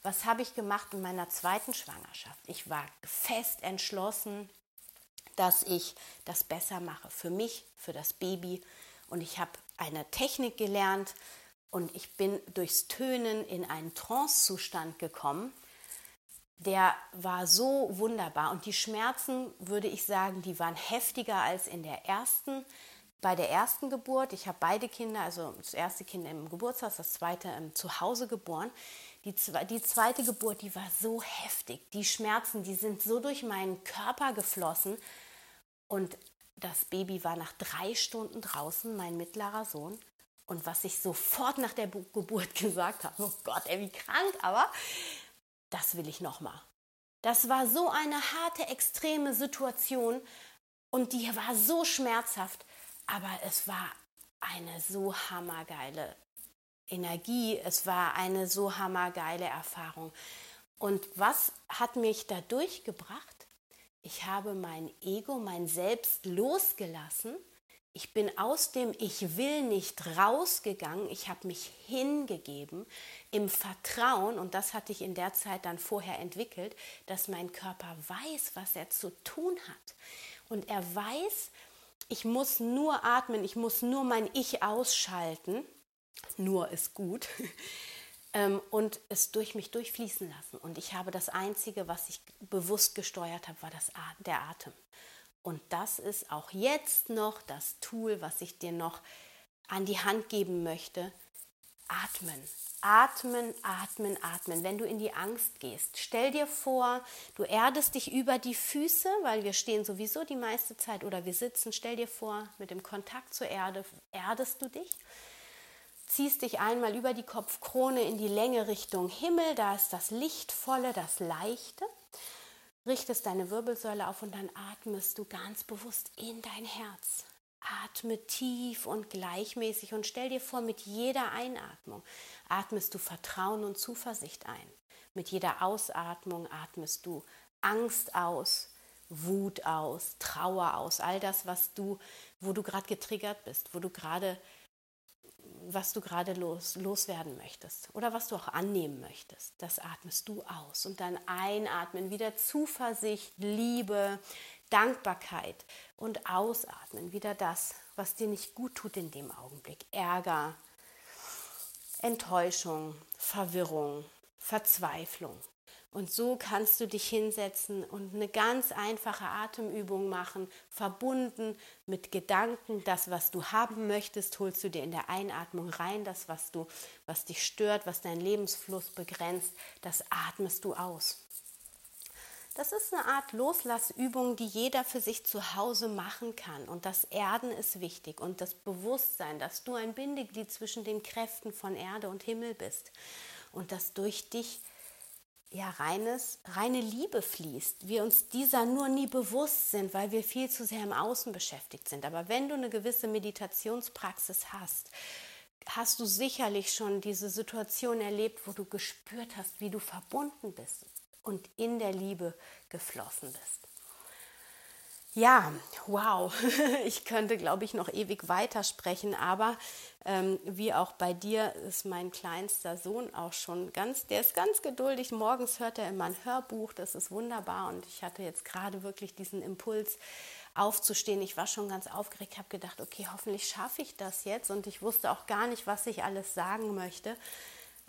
Was habe ich gemacht in meiner zweiten Schwangerschaft? Ich war fest entschlossen, dass ich das besser mache für mich, für das Baby. Und ich habe eine Technik gelernt und ich bin durchs Tönen in einen Trancezustand gekommen. Der war so wunderbar und die Schmerzen, würde ich sagen, die waren heftiger als in der ersten bei der ersten Geburt, ich habe beide Kinder, also das erste Kind im Geburtshaus, das zweite ähm, zu Hause geboren. Die, die zweite Geburt, die war so heftig. Die Schmerzen, die sind so durch meinen Körper geflossen. Und das Baby war nach drei Stunden draußen, mein mittlerer Sohn. Und was ich sofort nach der Geburt (laughs) gesagt habe, oh Gott, ey, wie krank, aber das will ich nochmal. Das war so eine harte, extreme Situation und die war so schmerzhaft, aber es war eine so hammergeile Energie, es war eine so hammergeile Erfahrung. Und was hat mich da durchgebracht? Ich habe mein Ego, mein Selbst losgelassen. Ich bin aus dem Ich will nicht rausgegangen. Ich habe mich hingegeben im Vertrauen, und das hatte ich in der Zeit dann vorher entwickelt, dass mein Körper weiß, was er zu tun hat. Und er weiß, ich muss nur atmen, ich muss nur mein Ich ausschalten. Nur ist gut. (laughs) Ähm, und es durch mich durchfließen lassen. Und ich habe das Einzige, was ich bewusst gesteuert habe, war das, der Atem. Und das ist auch jetzt noch das Tool, was ich dir noch an die Hand geben möchte. Atmen. Atmen, atmen, atmen. Wenn du in die Angst gehst, stell dir vor, du erdest dich über die Füße, weil wir stehen sowieso die meiste Zeit oder wir sitzen. Stell dir vor, mit dem Kontakt zur Erde erdest du dich. Ziehst dich einmal über die Kopfkrone in die Länge Richtung Himmel, da ist das Lichtvolle, das Leichte. Richtest deine Wirbelsäule auf und dann atmest du ganz bewusst in dein Herz. Atme tief und gleichmäßig und stell dir vor, mit jeder Einatmung atmest du Vertrauen und Zuversicht ein. Mit jeder Ausatmung atmest du Angst aus, Wut aus, Trauer aus, all das, was du, wo du gerade getriggert bist, wo du gerade, was du gerade los, loswerden möchtest oder was du auch annehmen möchtest, das atmest du aus. Und dann einatmen, wieder Zuversicht, Liebe, Dankbarkeit und ausatmen, wieder das, was dir nicht gut tut in dem Augenblick. Ärger, Enttäuschung, Verwirrung, Verzweiflung. Und so kannst du dich hinsetzen und eine ganz einfache Atemübung machen, verbunden mit Gedanken. Das, was du haben möchtest, holst du dir in der Einatmung rein. Das, was du, was dich stört, was deinen Lebensfluss begrenzt, das atmest du aus. Das ist eine Art Loslassübung, die jeder für sich zu Hause machen kann. Und das Erden ist wichtig und das Bewusstsein, dass du ein Bindeglied zwischen den Kräften von Erde und Himmel bist und dass durch dich ja reines, reine Liebe fließt. Wir uns dieser nur nie bewusst sind, weil wir viel zu sehr im Außen beschäftigt sind. Aber wenn du eine gewisse Meditationspraxis hast, hast du sicherlich schon diese Situation erlebt, wo du gespürt hast, wie du verbunden bist und in der Liebe geflossen bist. Ja, wow, (laughs) ich könnte, glaube ich, noch ewig weitersprechen, aber ähm, wie auch bei dir ist mein kleinster Sohn auch schon ganz, der ist ganz geduldig. Morgens hört er immer ein Hörbuch, das ist wunderbar und ich hatte jetzt gerade wirklich diesen Impuls aufzustehen. Ich war schon ganz aufgeregt, habe gedacht, okay, hoffentlich schaffe ich das jetzt und ich wusste auch gar nicht, was ich alles sagen möchte.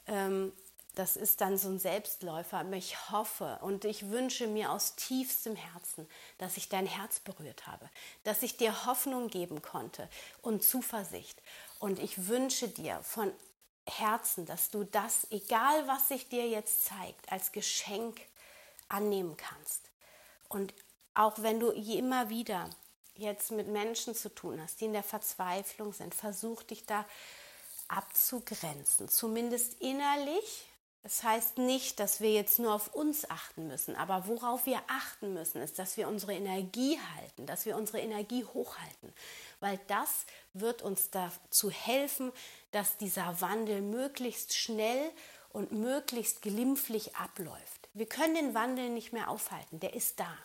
Ähm, das ist dann so ein Selbstläufer. Aber ich hoffe und ich wünsche mir aus tiefstem Herzen, dass ich dein Herz berührt habe, dass ich dir Hoffnung geben konnte und Zuversicht. Und ich wünsche dir von Herzen, dass du das, egal was sich dir jetzt zeigt, als Geschenk annehmen kannst. Und auch wenn du immer wieder jetzt mit Menschen zu tun hast, die in der Verzweiflung sind, versuch dich da abzugrenzen, zumindest innerlich es heißt nicht, dass wir jetzt nur auf uns achten müssen, aber worauf wir achten müssen, ist, dass wir unsere Energie halten, dass wir unsere Energie hochhalten, weil das wird uns dazu helfen, dass dieser Wandel möglichst schnell und möglichst glimpflich abläuft. Wir können den Wandel nicht mehr aufhalten, der ist da.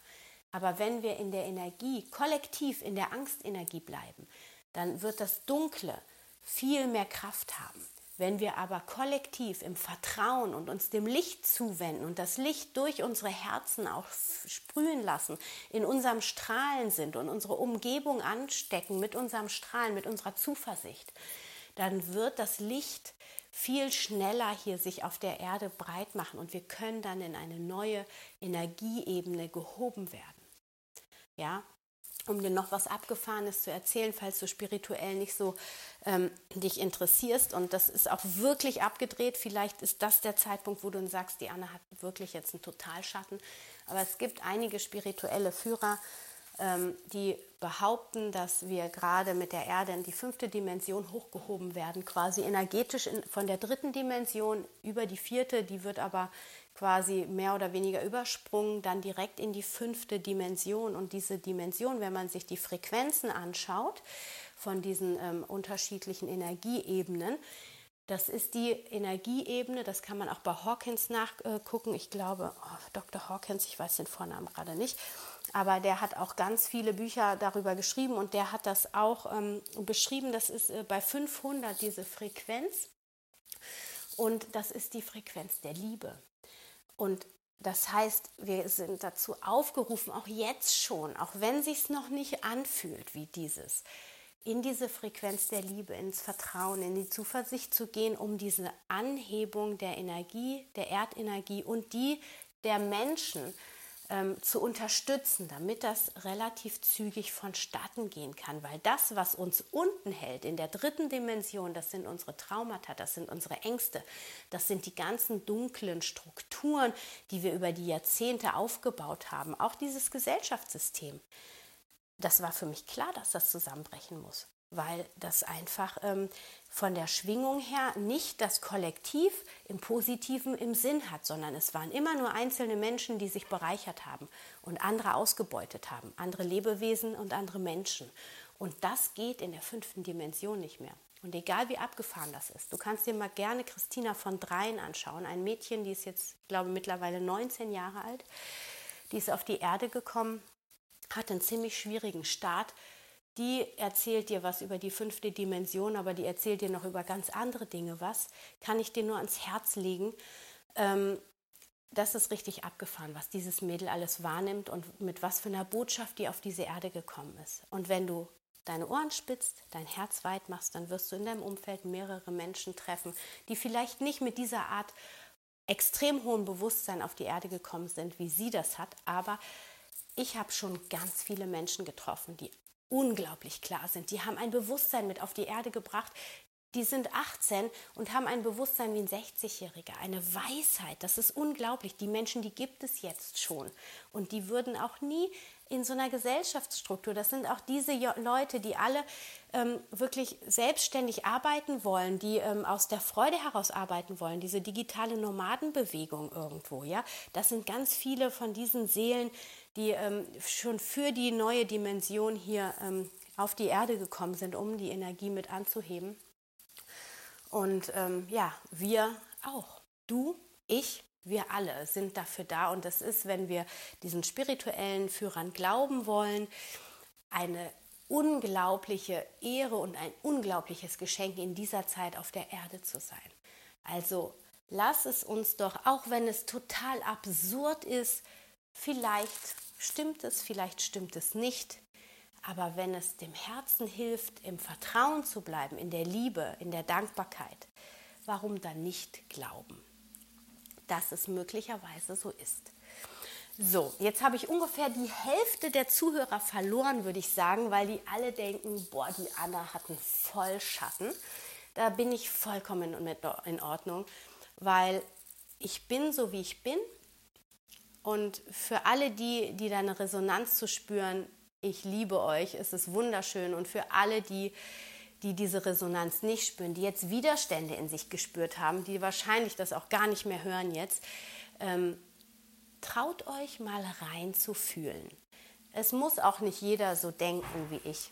Aber wenn wir in der Energie, kollektiv in der Angstenergie bleiben, dann wird das Dunkle viel mehr Kraft haben Wenn wir aber kollektiv im Vertrauen und uns dem Licht zuwenden und das Licht durch unsere Herzen auch sprühen lassen, in unserem Strahlen sind und unsere Umgebung anstecken mit unserem Strahlen, mit unserer Zuversicht, dann wird das Licht viel schneller hier sich auf der Erde breit machen und wir können dann in eine neue Energieebene gehoben werden. Ja, um dir noch was Abgefahrenes zu erzählen, falls du spirituell nicht so ähm, dich interessierst. Und das ist auch wirklich abgedreht. Vielleicht ist das der Zeitpunkt, wo du sagst, die Anna hat wirklich jetzt einen Totalschatten. Aber es gibt einige spirituelle Führer, ähm, die behaupten, dass wir gerade mit der Erde in die fünfte Dimension hochgehoben werden, quasi energetisch in, von der dritten Dimension über die vierte. Die wird aber quasi mehr oder weniger übersprungen, dann direkt in die fünfte Dimension. Und diese Dimension, wenn man sich die Frequenzen anschaut von diesen ähm, unterschiedlichen Energieebenen, das ist die Energieebene, das kann man auch bei Hawkins nachgucken. Ich glaube, oh, Dr. Hawkins, ich weiß den Vornamen gerade nicht, aber der hat auch ganz viele Bücher darüber geschrieben und der hat das auch ähm, beschrieben. Das ist äh, bei 500 diese Frequenz und das ist die Frequenz der Liebe. Und das heißt, wir sind dazu aufgerufen, auch jetzt schon, auch wenn sich noch nicht anfühlt wie dieses, in diese Frequenz der Liebe, ins Vertrauen, in die Zuversicht zu gehen, um diese Anhebung der Energie, der Erdenergie und die der Menschen ähm, zu unterstützen, damit das relativ zügig vonstatten gehen kann. Weil das, was uns unten hält, in der dritten Dimension, das sind unsere Traumata, das sind unsere Ängste, das sind die ganzen dunklen Strukturen, die wir über die Jahrzehnte aufgebaut haben, auch dieses Gesellschaftssystem. Das war für mich klar, dass das zusammenbrechen muss weil das einfach ähm, von der Schwingung her nicht das Kollektiv im Positiven im Sinn hat, sondern es waren immer nur einzelne Menschen, die sich bereichert haben und andere ausgebeutet haben, andere Lebewesen und andere Menschen. Und das geht in der fünften Dimension nicht mehr. Und egal wie abgefahren das ist, du kannst dir mal gerne Christina von Dreien anschauen, ein Mädchen, die ist jetzt, ich glaube, mittlerweile 19 Jahre alt, die ist auf die Erde gekommen, hat einen ziemlich schwierigen Start, die erzählt dir was über die fünfte Dimension, aber die erzählt dir noch über ganz andere Dinge was, kann ich dir nur ans Herz legen. Ähm, das ist richtig abgefahren, was dieses Mädel alles wahrnimmt und mit was für einer Botschaft die auf diese Erde gekommen ist. Und wenn du deine Ohren spitzt, dein Herz weit machst, dann wirst du in deinem Umfeld mehrere Menschen treffen, die vielleicht nicht mit dieser Art extrem hohen Bewusstsein auf die Erde gekommen sind, wie sie das hat, aber ich habe schon ganz viele Menschen getroffen, die unglaublich klar sind. Die haben ein Bewusstsein mit auf die Erde gebracht. Die sind 18 und haben ein Bewusstsein wie ein 60-Jähriger, eine Weisheit. Das ist unglaublich. Die Menschen, die gibt es jetzt schon. Und die würden auch nie in so einer Gesellschaftsstruktur, das sind auch diese Leute, die alle ähm, wirklich selbstständig arbeiten wollen, die ähm, aus der Freude heraus arbeiten wollen, diese digitale Nomadenbewegung irgendwo, ja. Das sind ganz viele von diesen Seelen, die ähm, schon für die neue Dimension hier ähm, auf die Erde gekommen sind, um die Energie mit anzuheben. Und ähm, ja, wir auch. Du, ich, wir alle sind dafür da. Und das ist, wenn wir diesen spirituellen Führern glauben wollen, eine unglaubliche Ehre und ein unglaubliches Geschenk in dieser Zeit auf der Erde zu sein. Also lass es uns doch, auch wenn es total absurd ist, vielleicht stimmt es, vielleicht stimmt es nicht. Aber wenn es dem Herzen hilft, im Vertrauen zu bleiben, in der Liebe, in der Dankbarkeit, warum dann nicht glauben, dass es möglicherweise so ist? So, jetzt habe ich ungefähr die Hälfte der Zuhörer verloren, würde ich sagen, weil die alle denken, boah, die Anna hat einen Vollschatten. Da bin ich vollkommen in Ordnung, weil ich bin so, wie ich bin und für alle die, die da Resonanz zu spüren, ich liebe euch, es ist wunderschön. Und für alle, die, die diese Resonanz nicht spüren, die jetzt Widerstände in sich gespürt haben, die wahrscheinlich das auch gar nicht mehr hören jetzt, ähm, traut euch mal rein zu fühlen. Es muss auch nicht jeder so denken wie ich.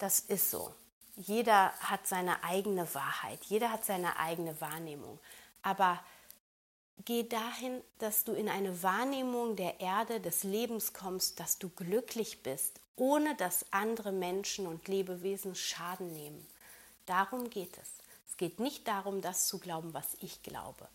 Das ist so. Jeder hat seine eigene Wahrheit, jeder hat seine eigene Wahrnehmung. Aber Geh dahin, dass du in eine Wahrnehmung der Erde, des Lebens kommst, dass du glücklich bist, ohne dass andere Menschen und Lebewesen Schaden nehmen. Darum geht es. Es geht nicht darum, das zu glauben, was ich glaube.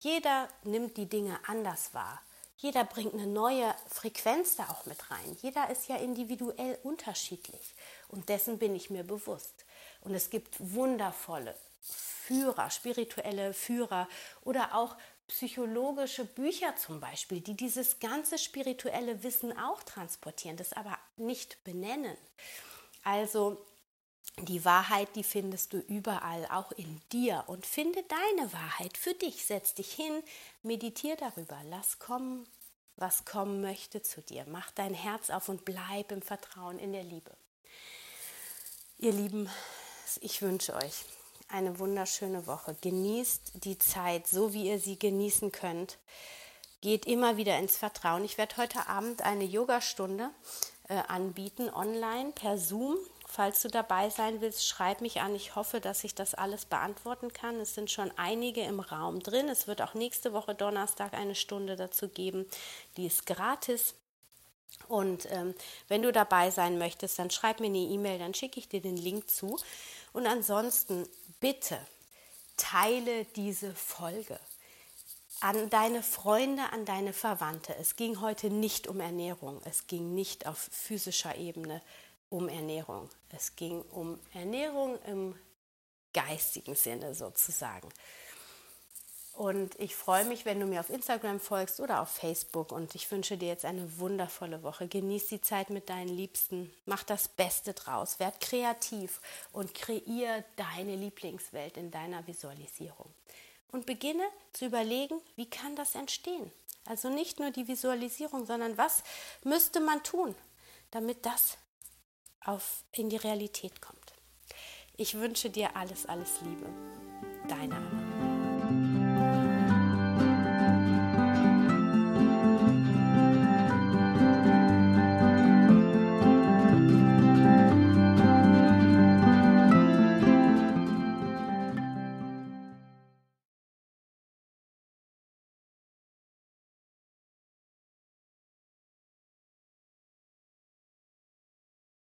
Jeder nimmt die Dinge anders wahr. Jeder bringt eine neue Frequenz da auch mit rein. Jeder ist ja individuell unterschiedlich. Und dessen bin ich mir bewusst. Und es gibt wundervolle Führer, spirituelle Führer oder auch psychologische Bücher zum Beispiel, die dieses ganze spirituelle Wissen auch transportieren, das aber nicht benennen. Also die Wahrheit, die findest du überall, auch in dir. Und finde deine Wahrheit für dich. Setz dich hin, meditiere darüber, lass kommen, was kommen möchte zu dir. Mach dein Herz auf und bleib im Vertrauen, in der Liebe. Ihr Lieben, ich wünsche euch eine wunderschöne Woche. Genießt die Zeit, so wie ihr sie genießen könnt. Geht immer wieder ins Vertrauen. Ich werde heute Abend eine Yogastunde äh, anbieten, online per Zoom. Falls du dabei sein willst, schreib mich an. Ich hoffe, dass ich das alles beantworten kann. Es sind schon einige im Raum drin. Es wird auch nächste Woche Donnerstag eine Stunde dazu geben. Die ist gratis. Und ähm, wenn du dabei sein möchtest, dann schreib mir eine E-Mail, dann schicke ich dir den Link zu. Und ansonsten bitte teile diese Folge an deine Freunde, an deine Verwandte. Es ging heute nicht um Ernährung, es ging nicht auf physischer Ebene um Ernährung. Es ging um Ernährung im geistigen Sinne sozusagen. Und ich freue mich, wenn du mir auf Instagram folgst oder auf Facebook. Und ich wünsche dir jetzt eine wundervolle Woche. Genieß die Zeit mit deinen Liebsten. Mach das Beste draus. Werd kreativ und kreier deine Lieblingswelt in deiner Visualisierung. Und beginne zu überlegen, wie kann das entstehen? Also nicht nur die Visualisierung, sondern was müsste man tun, damit das auf, in die Realität kommt. Ich wünsche dir alles, alles Liebe. Deine Anna.